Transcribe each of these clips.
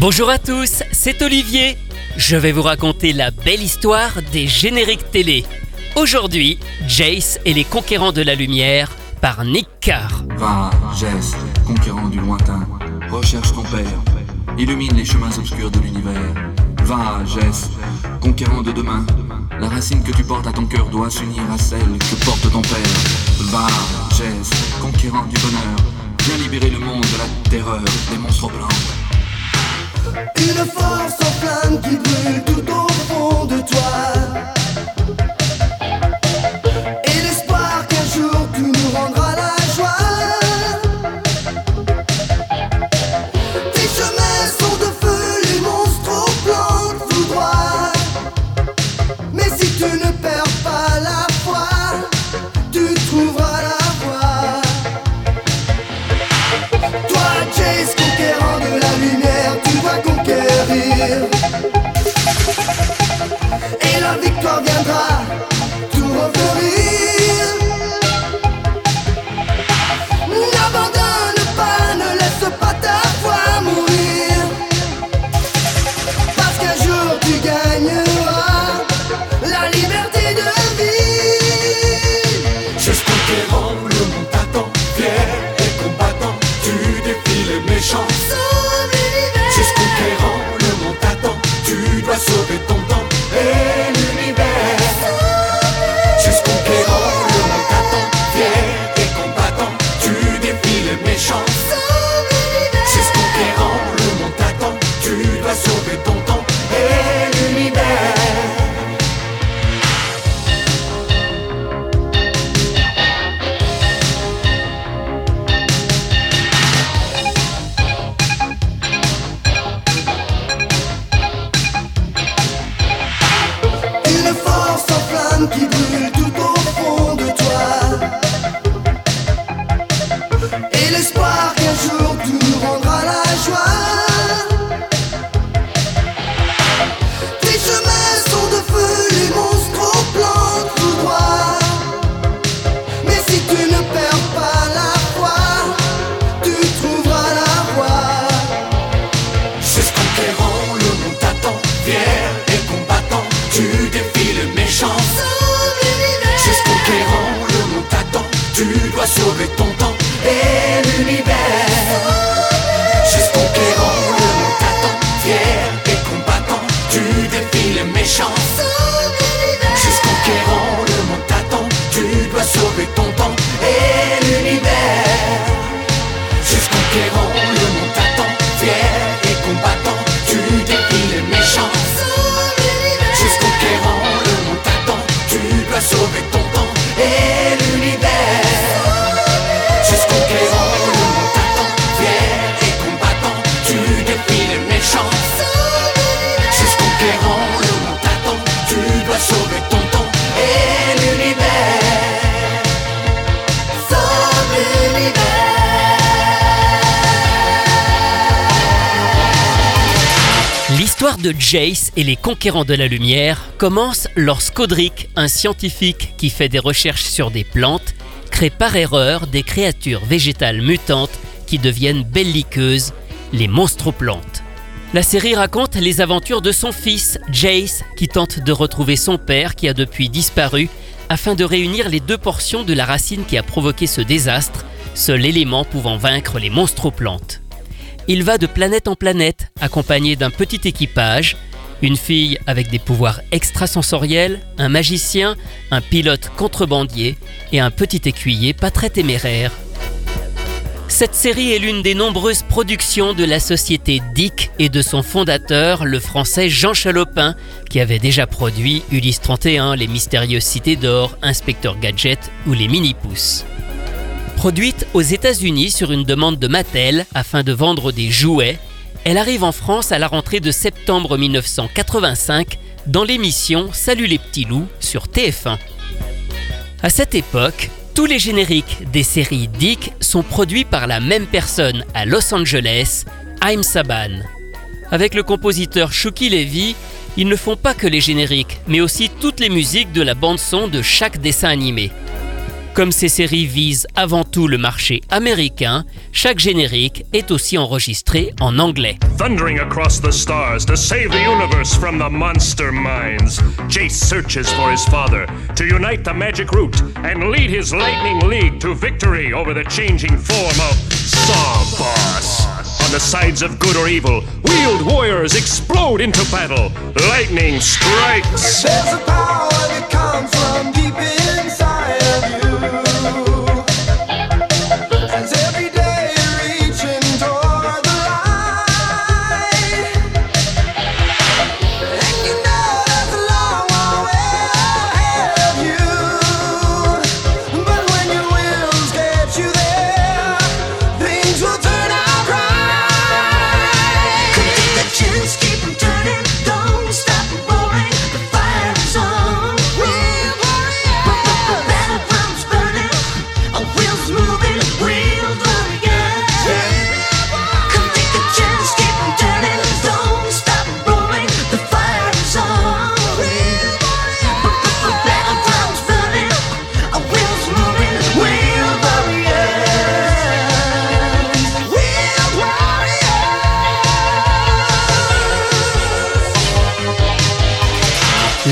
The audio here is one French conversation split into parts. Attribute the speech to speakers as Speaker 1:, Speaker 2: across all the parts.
Speaker 1: Bonjour à tous, c'est Olivier. Je vais vous raconter la belle histoire des génériques télé. Aujourd'hui, Jace et les conquérants de la lumière par Nick Carr.
Speaker 2: Va, Jess, conquérant du lointain, recherche ton père, illumine les chemins obscurs de l'univers. Va, Jess, conquérant de demain, la racine que tu portes à ton cœur doit s'unir à celle que porte ton père. Va, Jess, conquérant du bonheur, viens libérer le monde de la terreur des monstres blancs.
Speaker 3: Une force en flamme qui brûle tout au fond de toi. Et la victoire viendra flamme De
Speaker 1: Jace et les conquérants de la lumière commence lorsqu'Audric, un scientifique qui fait des recherches sur des plantes, crée par erreur des créatures végétales mutantes qui deviennent belliqueuses, les monstroplantes. La série raconte les aventures de son fils, Jace, qui tente de retrouver son père qui a depuis disparu afin de réunir les deux portions de la racine qui a provoqué ce désastre, seul élément pouvant vaincre les monstroplantes. Il va de planète en planète, accompagné d'un petit équipage, une fille avec des pouvoirs extrasensoriels, un magicien, un pilote contrebandier et un petit écuyer pas très téméraire. Cette série est l'une des nombreuses productions de la société Dick et de son fondateur, le français Jean Chalopin, qui avait déjà produit Ulysse 31, Les Mystérieuses Cités d'Or, Inspecteur Gadget ou Les Mini-Pousses. Produite aux États-Unis sur une demande de Mattel afin de vendre des jouets, elle arrive en France à la rentrée de septembre 1985 dans l'émission Salut les petits loups sur TF1. À cette époque, tous les génériques des séries Dick sont produits par la même personne à Los Angeles, Haim Saban. Avec le compositeur Shuki Levy, ils ne font pas que les génériques, mais aussi toutes les musiques de la bande-son de chaque dessin animé. Comme ces séries visent avant tout le marché américain, chaque générique est aussi enregistré en anglais.
Speaker 4: Thundering across the stars to save the universe from the monster minds, Jace searches for his father to unite the magic root and lead his lightning league to victory over the changing form of Saw Boss. On the sides of good or evil, wheeled warriors explode into battle. Lightning strikes.
Speaker 3: There's a power that comes from deep inside
Speaker 5: moving.
Speaker 3: We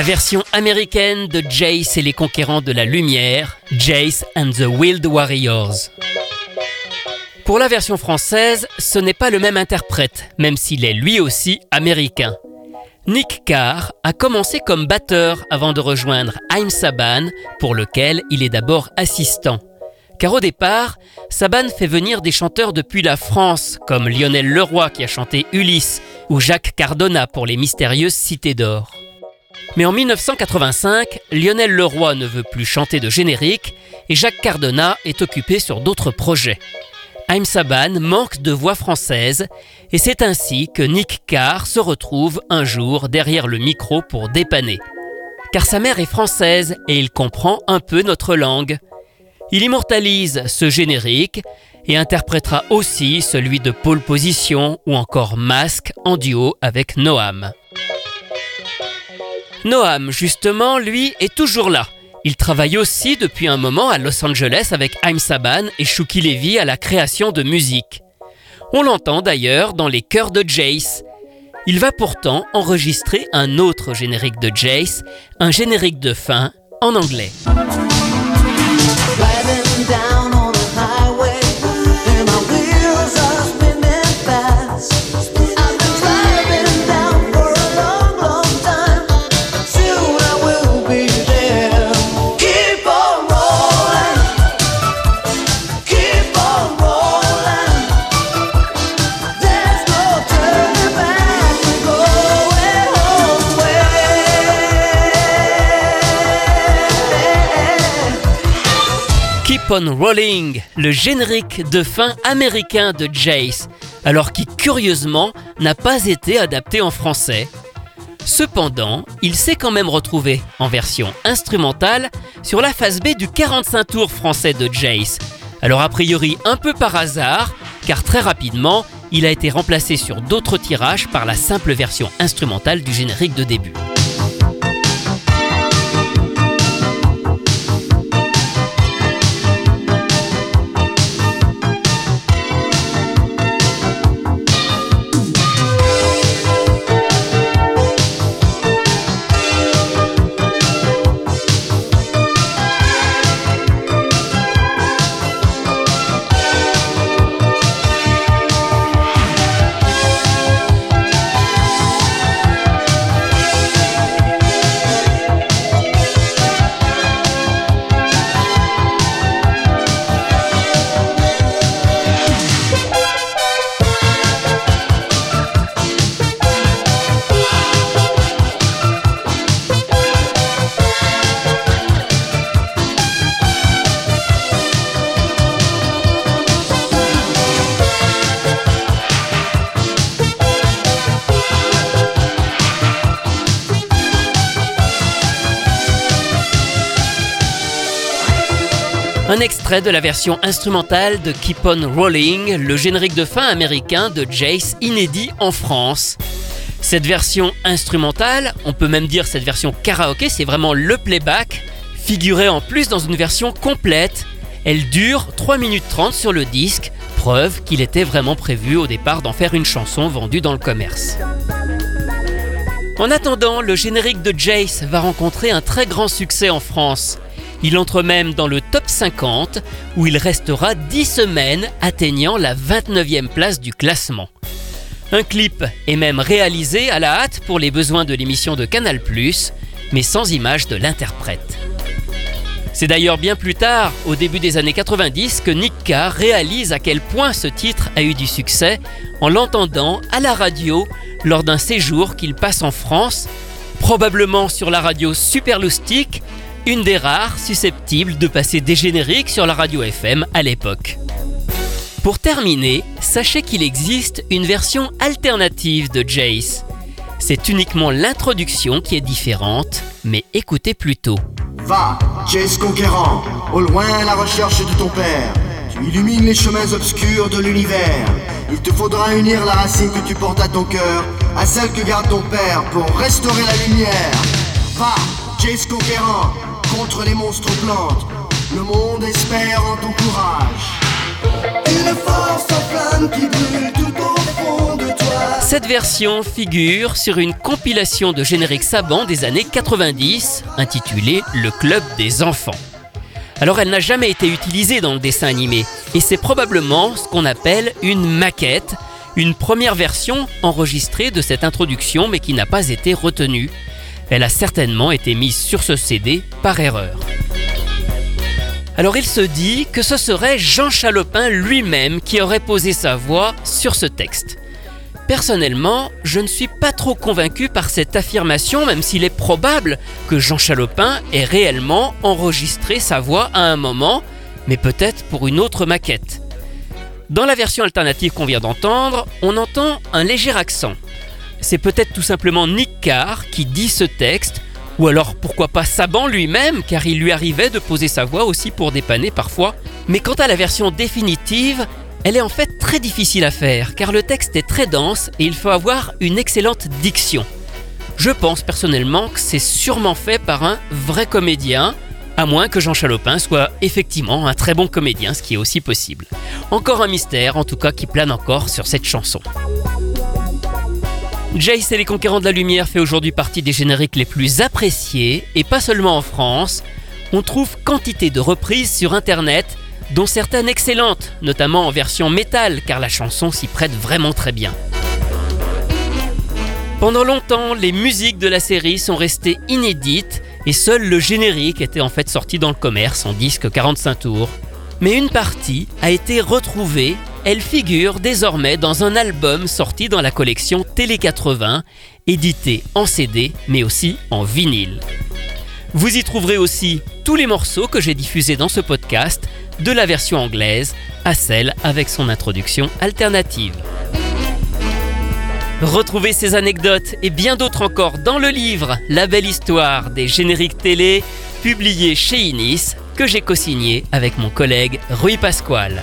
Speaker 1: La version américaine de Jace et les conquérants de la lumière, Jace and the Wild Warriors. Pour la version française, ce n'est pas le même interprète, même s'il est lui aussi américain. Nick Carr a commencé comme batteur avant de rejoindre Haim Saban, pour lequel il est d'abord assistant. Car au départ, Saban fait venir des chanteurs depuis la France, comme Lionel Leroy qui a chanté Ulysse, ou Jacques Cardona pour les mystérieuses Cités d'Or. Mais en 1985, Lionel Leroy ne veut plus chanter de générique et Jacques Cardona est occupé sur d'autres projets. Haim Saban manque de voix française et c'est ainsi que Nick Carr se retrouve un jour derrière le micro pour dépanner. Car sa mère est française et il comprend un peu notre langue. Il immortalise ce générique et interprétera aussi celui de Pole Position ou encore Masque en duo avec Noam. Noam, justement, lui, est toujours là. Il travaille aussi depuis un moment à Los Angeles avec Haim Saban et Shuki Levy à la création de musique. On l'entend d'ailleurs dans les chœurs de Jace. Il va pourtant enregistrer un autre générique de Jace, un générique de fin en anglais. Rolling, le générique de fin américain de Jace, alors qui curieusement n'a pas été adapté en français. Cependant, il s'est quand même retrouvé en version instrumentale sur la phase B du 45 tours français de Jace. Alors a priori un peu par hasard, car très rapidement, il a été remplacé sur d'autres tirages par la simple version instrumentale du générique de début. Un extrait de la version instrumentale de Keep On Rolling, le générique de fin américain de Jace inédit en France. Cette version instrumentale, on peut même dire cette version karaoké, c'est vraiment le playback, figurait en plus dans une version complète. Elle dure 3 minutes 30 sur le disque, preuve qu'il était vraiment prévu au départ d'en faire une chanson vendue dans le commerce. En attendant, le générique de Jace va rencontrer un très grand succès en France. Il entre même dans le top 50 où il restera 10 semaines atteignant la 29e place du classement. Un clip est même réalisé à la hâte pour les besoins de l'émission de Canal+, mais sans image de l'interprète. C'est d'ailleurs bien plus tard, au début des années 90, que Nick Carr réalise à quel point ce titre a eu du succès en l'entendant à la radio lors d'un séjour qu'il passe en France, probablement sur la radio Superloustique, une des rares susceptibles de passer des génériques sur la radio FM à l'époque. Pour terminer, sachez qu'il existe une version alternative de Jace. C'est uniquement l'introduction qui est différente, mais écoutez plutôt.
Speaker 3: Va, Jace conquérant, au loin à la recherche de ton père. Tu illumines les chemins obscurs de l'univers. Il te faudra unir la racine que tu portes à ton cœur à celle que garde ton père pour restaurer la lumière. Va, Jace conquérant, contre les monstres plantes. Le monde espère en ton courage. Une force en flamme qui brûle tout au fond de toi.
Speaker 1: Cette version figure sur une compilation de génériques Saban des années 90 intitulée Le Club des enfants. Alors elle n'a jamais été utilisée dans le dessin animé et c'est probablement ce qu'on appelle une maquette, une première version enregistrée de cette introduction mais qui n'a pas été retenue. Elle a certainement été mise sur ce CD par erreur. Alors il se dit que ce serait Jean Chalopin lui-même qui aurait posé sa voix sur ce texte. Personnellement, je ne suis pas trop convaincu par cette affirmation, même s'il est probable que Jean Chalopin ait réellement enregistré sa voix à un moment, mais peut-être pour une autre maquette. Dans la version alternative qu'on vient d'entendre, on entend un léger accent. C'est peut-être tout simplement Nick Carr qui dit ce texte, ou alors pourquoi pas Saban lui-même, car il lui arrivait de poser sa voix aussi pour dépanner parfois. Mais quant à la version définitive, elle est en fait très difficile à faire, car le texte est très dense et il faut avoir une excellente diction. Je pense personnellement que c'est sûrement fait par un vrai comédien, à moins que Jean Chalopin soit effectivement un très bon comédien, ce qui est aussi possible. Encore un mystère, en tout cas, qui plane encore sur cette chanson. Jace et les Conquérants de la Lumière fait aujourd'hui partie des génériques les plus appréciés, et pas seulement en France. On trouve quantité de reprises sur internet, dont certaines excellentes, notamment en version métal, car la chanson s'y prête vraiment très bien. Pendant longtemps, les musiques de la série sont restées inédites et seul le générique était en fait sorti dans le commerce en disque 45 tours. Mais une partie a été retrouvée, elle figure désormais dans un album sorti dans la collection Télé 80, édité en CD mais aussi en vinyle. Vous y trouverez aussi tous les morceaux que j'ai diffusés dans ce podcast, de la version anglaise à celle avec son introduction alternative. Retrouvez ces anecdotes et bien d'autres encore dans le livre La belle histoire des génériques télé, publié chez Inis, que j'ai co-signé avec mon collègue Rui Pasquale.